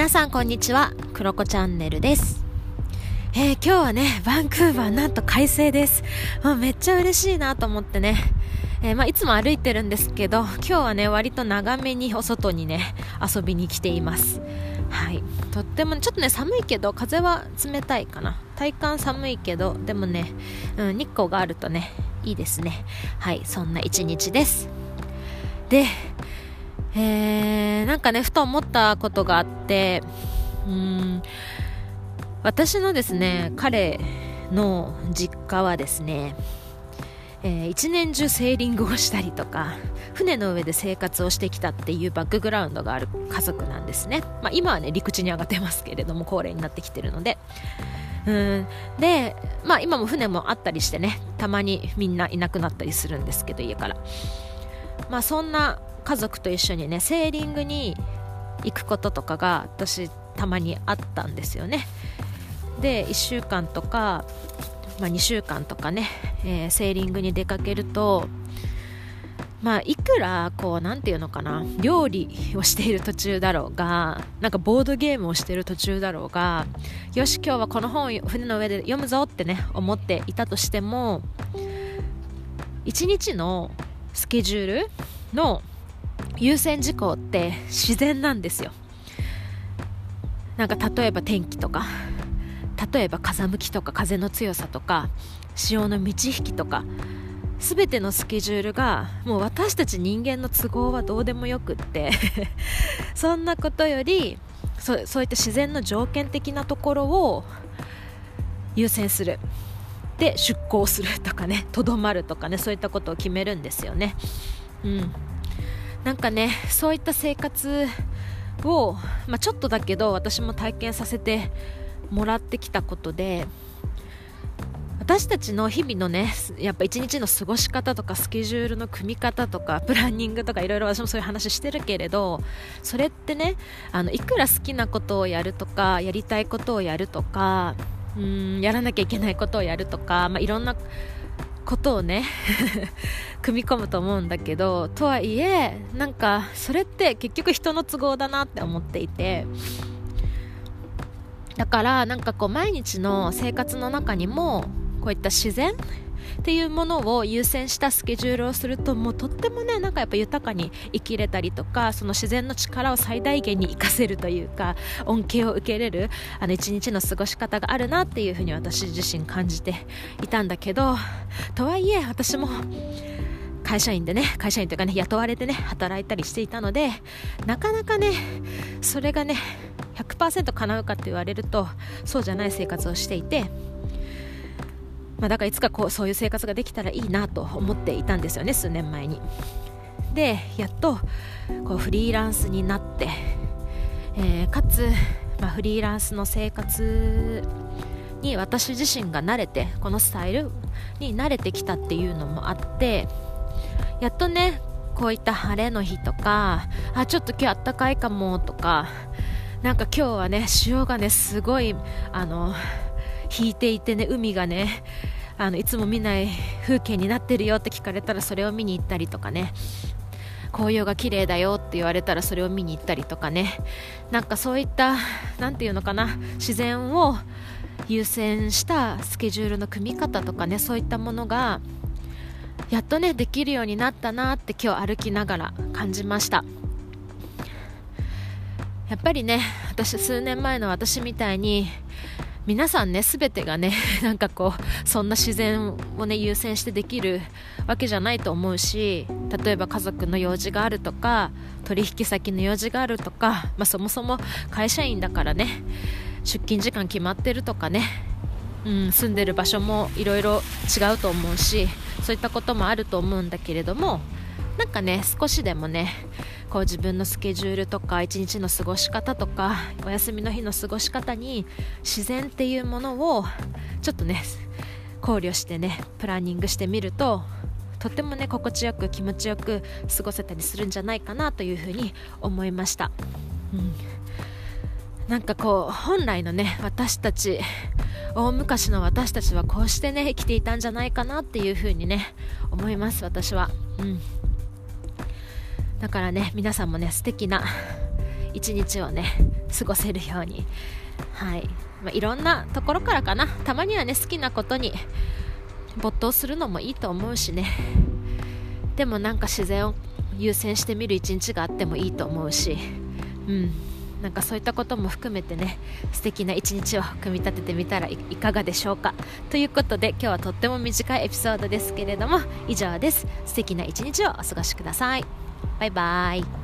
皆さんこんにちは。クロコチャンネルです。えー、今日はねバンクーバーなんと快晴です。もうめっちゃ嬉しいなと思ってね。えー、まあ、いつも歩いてるんですけど今日はね割と長めにお外にね遊びに来ています。はい。とってもちょっとね寒いけど風は冷たいかな。体感寒いけどでもね、うん、日光があるとねいいですね。はいそんな一日です。でえー、なんかねふと思ったことがあってうん私のですね彼の実家はですねえー、一年中セーリングをしたりとか船の上で生活をしてきたっていうバックグラウンドがある家族なんですね、まあ、今はね陸地に上がってますけれども高齢になってきてるので。うんで、まあ、今も船もあったりしてねたまにみんないなくなったりするんですけど家から、まあ、そんな家族と一緒にねセーリングに行くこととかが私たまにあったんですよね。で1週間とか、まあ、2週間とかね、えー、セーリングに出かけるとまあ、いくらこうなんていうのかな料理をしている途中だろうがなんかボードゲームをしている途中だろうがよし今日はこの本を船の上で読むぞってね思っていたとしても1日のスケジュールの優先事項って自然なんですよ。なんか例えば天気とか例えば風向きとか風の強さとか潮の満ち引きとか全てのスケジュールがもう私たち人間の都合はどうでもよくって そんなことよりそそういった自然の条件的なところを優先する。で出航するとかねとどまるとかねそういったことを決めるんですよね。うん。なんかねそういった生活を、まあ、ちょっとだけど私も体験させてもらってきたことで私たちの日々のねやっぱ一日の過ごし方とかスケジュールの組み方とかプランニングとかいろいろ私もそういう話してるけれどそれってねあのいくら好きなことをやるとかやりたいことをやるとかうんやらなきゃいけないことをやるとか、まあ、いろんなことをね 組み込むと思うんだけどとはいえなんかそれって結局人の都合だなって思っていてだからなんかこう毎日の生活の中にもこういった自然っていうものを優先したスケジュールをするともうとってもねなんかやっぱ豊かに生きれたりとかその自然の力を最大限に活かせるというか恩恵を受けれるあの一日の過ごし方があるなっていうふうに私自身感じていたんだけどとはいえ私も会社員でね会社員というかね雇われてね働いたりしていたのでなかなかねそれがね100%叶うかって言われるとそうじゃない生活をしていてまあ、だからいつかこうそういう生活ができたらいいなと思っていたんですよね数年前に。でやっとこうフリーランスになって、えー、かつ、まあ、フリーランスの生活に私自身が慣れてこのスタイルに慣れてきたっていうのもあってやっとねこういった晴れの日とかあちょっと今日あったかいかもとかなんか今日はね潮がねすごいあの引いていてね海がねあのいつも見ない風景になってるよって聞かれたらそれを見に行ったりとかね。紅葉が綺麗だよって言われたらそれを見に行ったりとかね。なんかそういった何て言うのかな。自然を優先したスケジュールの組み方とかね。そういったものがやっとねできるようになったなって今日歩きながら感じました。やっぱりね私数年前の私みたいに皆さんね全てがね なんかこうそんな自然をね優先してできるわけじゃないと思うし例えば家族の用事があるとか取引先の用事があるとか、まあ、そもそも会社員だからね出勤時間決まってるとかね、うん、住んでる場所もいろいろ違うと思うしそういったこともあると思うんだけれどもなんかね少しでもねこう自分のスケジュールとか一日の過ごし方とかお休みの日の過ごし方に自然っていうものをちょっとね考慮してねプランニングしてみるととてもね心地よく気持ちよく過ごせたりするんじゃないかなというふうに思いました、うん、なんかこう本来のね私たち大昔の私たちはこうしてね生きていたんじゃないかなっていうふうにね思います私は、うん、だからね皆さんもね素敵な一日をね過ごせるように。はい、まあ、いろんなところからかな。たまにはね好きなことに没頭するのもいいと思うしね。でもなんか自然を優先してみる一日があってもいいと思うし。うん。なんかそういったことも含めてね素敵な一日を組み立ててみたらいかがでしょうか。ということで今日はとっても短いエピソードですけれども以上です。素敵な一日をお過ごしください。バイバイ。